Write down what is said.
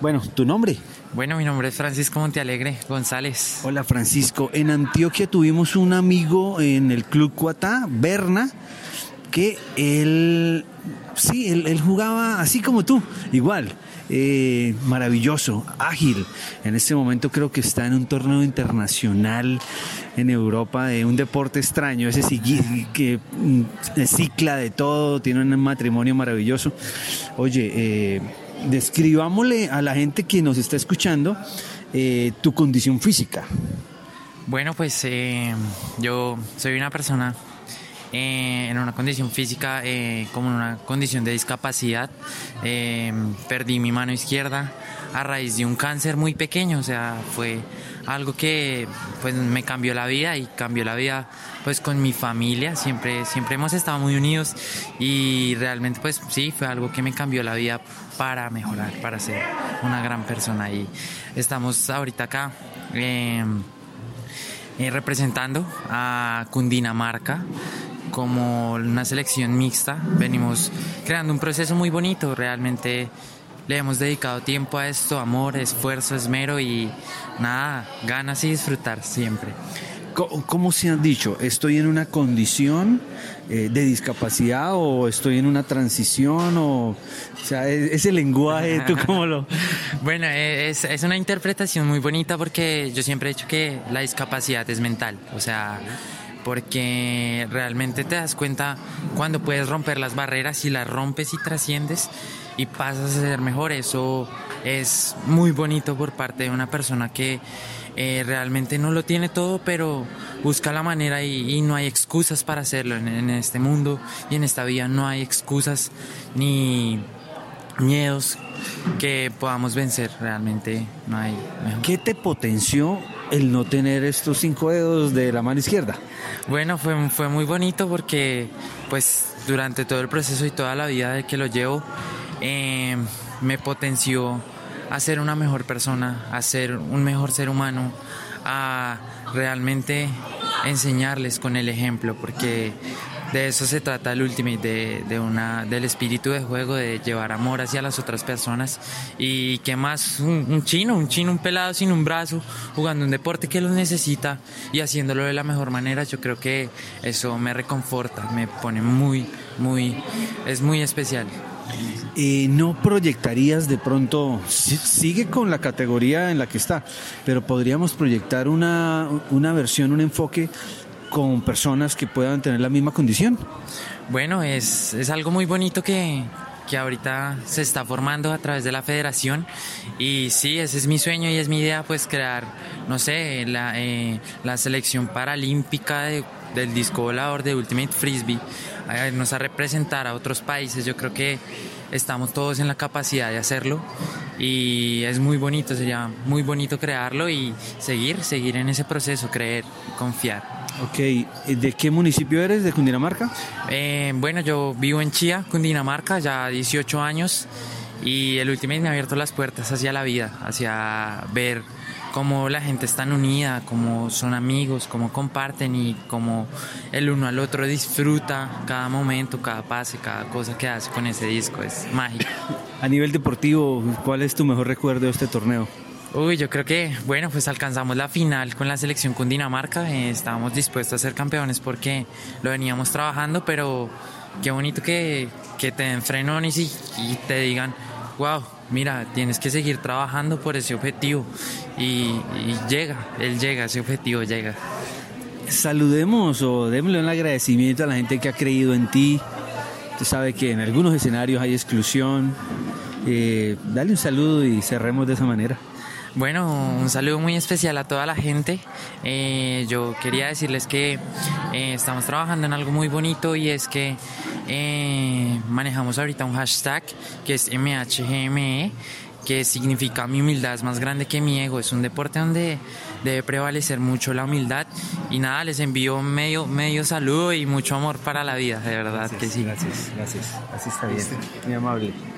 Bueno, ¿tu nombre? Bueno, mi nombre es Francisco Montealegre González. Hola Francisco, en Antioquia tuvimos un amigo en el Club Cuatá, Berna, que él, sí, él, jugaba así como tú, igual, eh, maravilloso, ágil. En este momento creo que está en un torneo internacional en Europa de un deporte extraño, ese que mm, cicla de todo, tiene un matrimonio maravilloso. Oye, eh, describámosle a la gente que nos está escuchando eh, tu condición física. Bueno, pues eh, yo soy una persona eh, en una condición física como una condición de discapacidad. perdí mi mano izquierda a raíz de un cáncer muy pequeño, o sea, fue algo que pues me cambió la vida y cambió la vida pues con mi familia, siempre, siempre hemos estado muy unidos y realmente pues sí, fue algo que me cambió la vida para mejorar, para ser una gran persona y estamos ahorita acá. Em, eh, representando a Cundinamarca como una selección mixta. Venimos creando un proceso muy bonito, realmente le hemos dedicado tiempo a esto, amor, esfuerzo, esmero y nada, ganas y disfrutar siempre. ¿Cómo, se han dicho? ¿Estoy en una condición eh, de discapacidad o estoy en una transición? O, o sea, e-, ese lenguaje, ¿tú cómo lo...? bueno, e-, es, es una interpretación muy bonita porque yo siempre he dicho que la discapacidad es mental. O sea, porque realmente te das cuenta cuando puedes romper las barreras y las rompes y trasciendes y pasas a ser mejor. Eso es muy bonito por parte de una persona que eh, realmente no lo tiene todo, pero busca la manera y, no hay excusas para hacerlo en, este mundo y en esta vida. No hay excusas ni miedos que podamos vencer. Realmente no hay. ¿Qué te potenció el no tener estos cinco dedos de la mano izquierda? Bueno, fue, fue muy bonito porque pues durante todo el proceso y toda la vida de que lo llevo eh, me potenció a ser una mejor persona, a ser un mejor ser humano, a realmente enseñarles con el ejemplo, porque de eso se trata el Ultimate, de, una, del espíritu de juego, de llevar amor hacia las otras personas. Y que más un, chino, un chino, un pelado sin un brazo, jugando un deporte que lo necesita y haciéndolo de la mejor manera, yo creo que eso me reconforta, me pone muy, muy, es muy especial. y ¿No proyectarías de pronto, sigue con la categoría en la que está, pero podríamos proyectar una, una versión, un enfoque con personas que puedan tener la misma condición. Bueno, es, es algo muy bonito que, que ahorita se está formando a través de la federación y sí, ese es mi sueño y es mi idea pues crear, no sé, la, eh, la selección paralímpica del disco volador de Ultimate Frisbee, a irnos a representar a otros países, yo creo que estamos todos en la capacidad de hacerlo y es muy bonito, sería muy bonito crearlo y seguir, seguir en ese proceso, creer, confiar. Ok, ¿de qué municipio eres? ¿De Cundinamarca? Eh, bueno, yo vivo en Chía, Cundinamarca, ya 18 años y el último me ha abierto las puertas hacia la vida, hacia ver cómo la gente está unida, cómo son amigos, cómo comparten y cómo el uno al otro disfruta cada momento, cada pase, cada cosa que hace con ese disco. Es mágico. A nivel deportivo, ¿cuál es tu mejor recuerdo de este torneo? Uy, yo creo que, bueno, pues alcanzamos la final con la selección Cundinamarca. Eh, estábamos dispuestos a ser campeones porque lo veníamos trabajando, pero qué bonito que, que te den frenones y, y te digan, wow, mira, tienes que seguir trabajando por ese objetivo. Y, llega, él llega, ese objetivo llega. Saludemos o démosle un agradecimiento a la gente que ha creído en ti. Usted sabe que en algunos escenarios hay exclusión. Eh, dale un saludo y cerremos de esa manera. Bueno, un saludo muy especial a toda la gente. Eh, yo quería decirles que eh, estamos trabajando en algo muy bonito y es que eh, manejamos ahorita un hashtag que es MHGME que significa mi humildad es más grande que mi ego. Es un deporte donde debe prevalecer mucho la humildad. Y nada, les envío medio, medio saludo y mucho amor para la vida, de verdad que sí. Gracias, gracias. Así está bien. Muy amable.